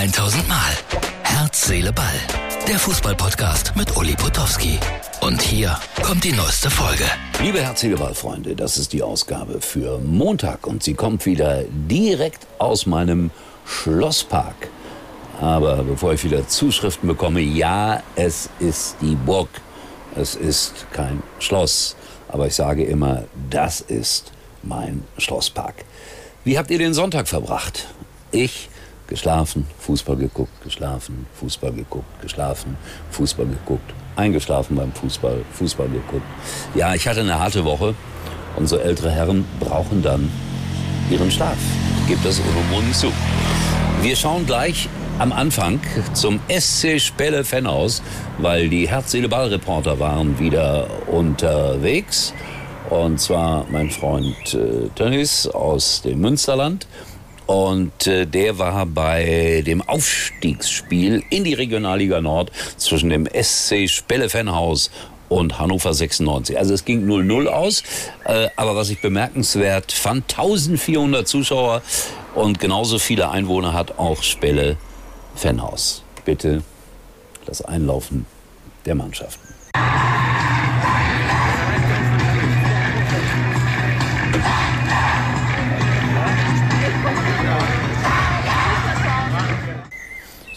1000 Mal. Herz, Seele, Ball. Der Fußballpodcast mit Uli Potowski. Und hier kommt die neueste Folge. Liebe Herz, Seele, Ball, Freunde, das ist die Ausgabe für Montag und sie kommt wieder direkt aus meinem Schlosspark. Aber bevor ich wieder Zuschriften bekomme, ja, es ist die Burg. Es ist kein Schloss. Aber ich sage immer, das ist mein Schlosspark. Wie habt ihr den Sonntag verbracht? Ich geschlafen, Fußball geguckt, geschlafen, Fußball geguckt, geschlafen, Fußball geguckt, eingeschlafen beim Fußball, Fußball geguckt. Ja, ich hatte eine harte Woche und so ältere Herren brauchen dann ihren Schlaf. Ich gebe das unumwunden zu. Wir schauen gleich am Anfang zum SC Spelle Fanhaus, weil die Herz-Seele-Ball-Reporter waren wieder unterwegs. Und zwar mein Freund äh, Tönnies aus dem Münsterland. Und äh, der war bei dem Aufstiegsspiel in die Regionalliga Nord zwischen dem SC Spelle Fanhaus und Hannover 96. Also es ging 0-0 aus, äh, aber was ich bemerkenswert fand, 1400 Zuschauer und genauso viele Einwohner hat auch Spelle Fanhaus. Bitte das Einlaufen der Mannschaften.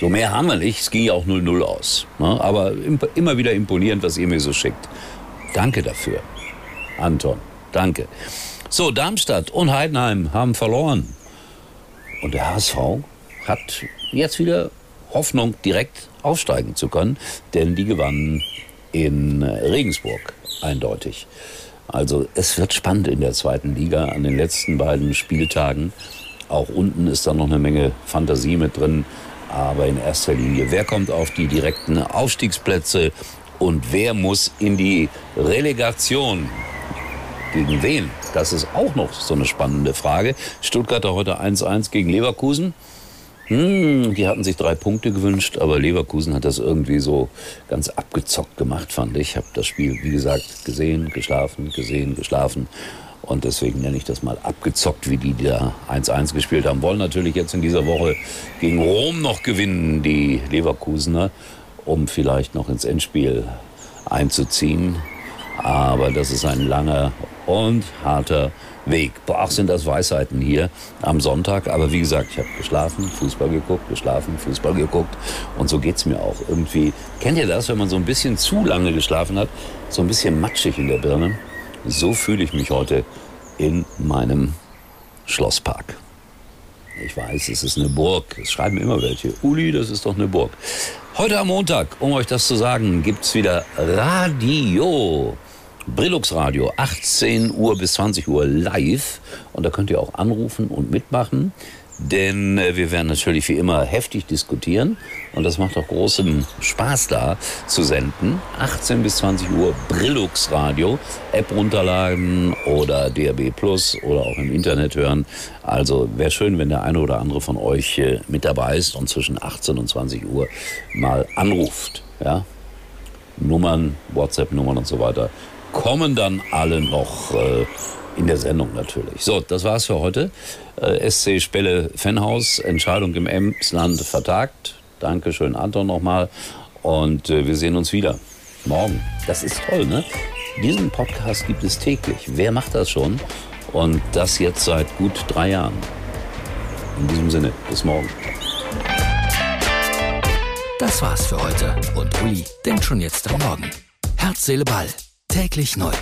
So mehr haben wir nicht. Es ging ja auch 0-0 aus. Ne? Aber immer wieder imponierend, was ihr mir so schickt. Danke dafür. Anton, danke. So, Darmstadt und Heidenheim haben verloren. Und der HSV hat jetzt wieder Hoffnung, direkt aufsteigen zu können, denn die gewannen in Regensburg eindeutig. Also es wird spannend in der zweiten Liga an den letzten beiden Spieltagen. Auch unten ist da noch eine Menge Fantasie mit drin. Aber in erster Linie, wer kommt auf die direkten Aufstiegsplätze und wer muss in die Relegation? Gegen wen? Das ist auch noch so eine spannende Frage. Stuttgarter heute 1-1 gegen Leverkusen. Hm, die hatten sich drei Punkte gewünscht, aber Leverkusen hat das irgendwie so ganz abgezockt gemacht, fand ich. Ich habe das Spiel, wie gesagt, gesehen, geschlafen, gesehen, geschlafen. Und deswegen nenne ich das mal abgezockt, wie die, da 1-1 gespielt haben. Wollen natürlich jetzt in dieser Woche gegen Rom noch gewinnen, die Leverkusener, um vielleicht noch ins Endspiel einzuziehen. Aber das ist ein langer und harter Weg. Boah, sind das Weisheiten hier am Sonntag. Aber wie gesagt, ich habe geschlafen, Fußball geguckt, geschlafen, Fußball geguckt. Und so geht's mir auch irgendwie. Kennt ihr das, wenn man so ein bisschen zu lange geschlafen hat? So ein bisschen matschig in der Birne. So fühle ich mich heute in meinem Schlosspark. Ich weiß, es ist eine Burg. Es schreiben immer welche. Uli, das ist doch eine Burg. Heute am Montag, um euch das zu sagen, gibt's wieder Radio. Brillux Radio, 18 Uhr bis 20 Uhr live. Und da könnt ihr auch anrufen und mitmachen. Denn äh, wir werden natürlich wie immer heftig diskutieren. Und das macht auch großen Spaß da zu senden. 18 bis 20 Uhr Brillux Radio. App runterladen oder DRB Plus oder auch im Internet hören. Also wäre schön, wenn der eine oder andere von euch äh, mit dabei ist und zwischen 18 und 20 Uhr mal anruft. Ja? Nummern, WhatsApp-Nummern und so weiter kommen dann alle noch äh, in der Sendung natürlich. So, das war's für heute. Äh, SC Spelle Fanhaus, Entscheidung im Emsland vertagt. Dankeschön, Anton, nochmal. Und äh, wir sehen uns wieder morgen. Das ist toll, ne? Diesen Podcast gibt es täglich. Wer macht das schon? Und das jetzt seit gut drei Jahren. In diesem Sinne, bis morgen. Das war's für heute. Und Uli denkt schon jetzt am Morgen. Herz, Seele, Ball. Täglich neu.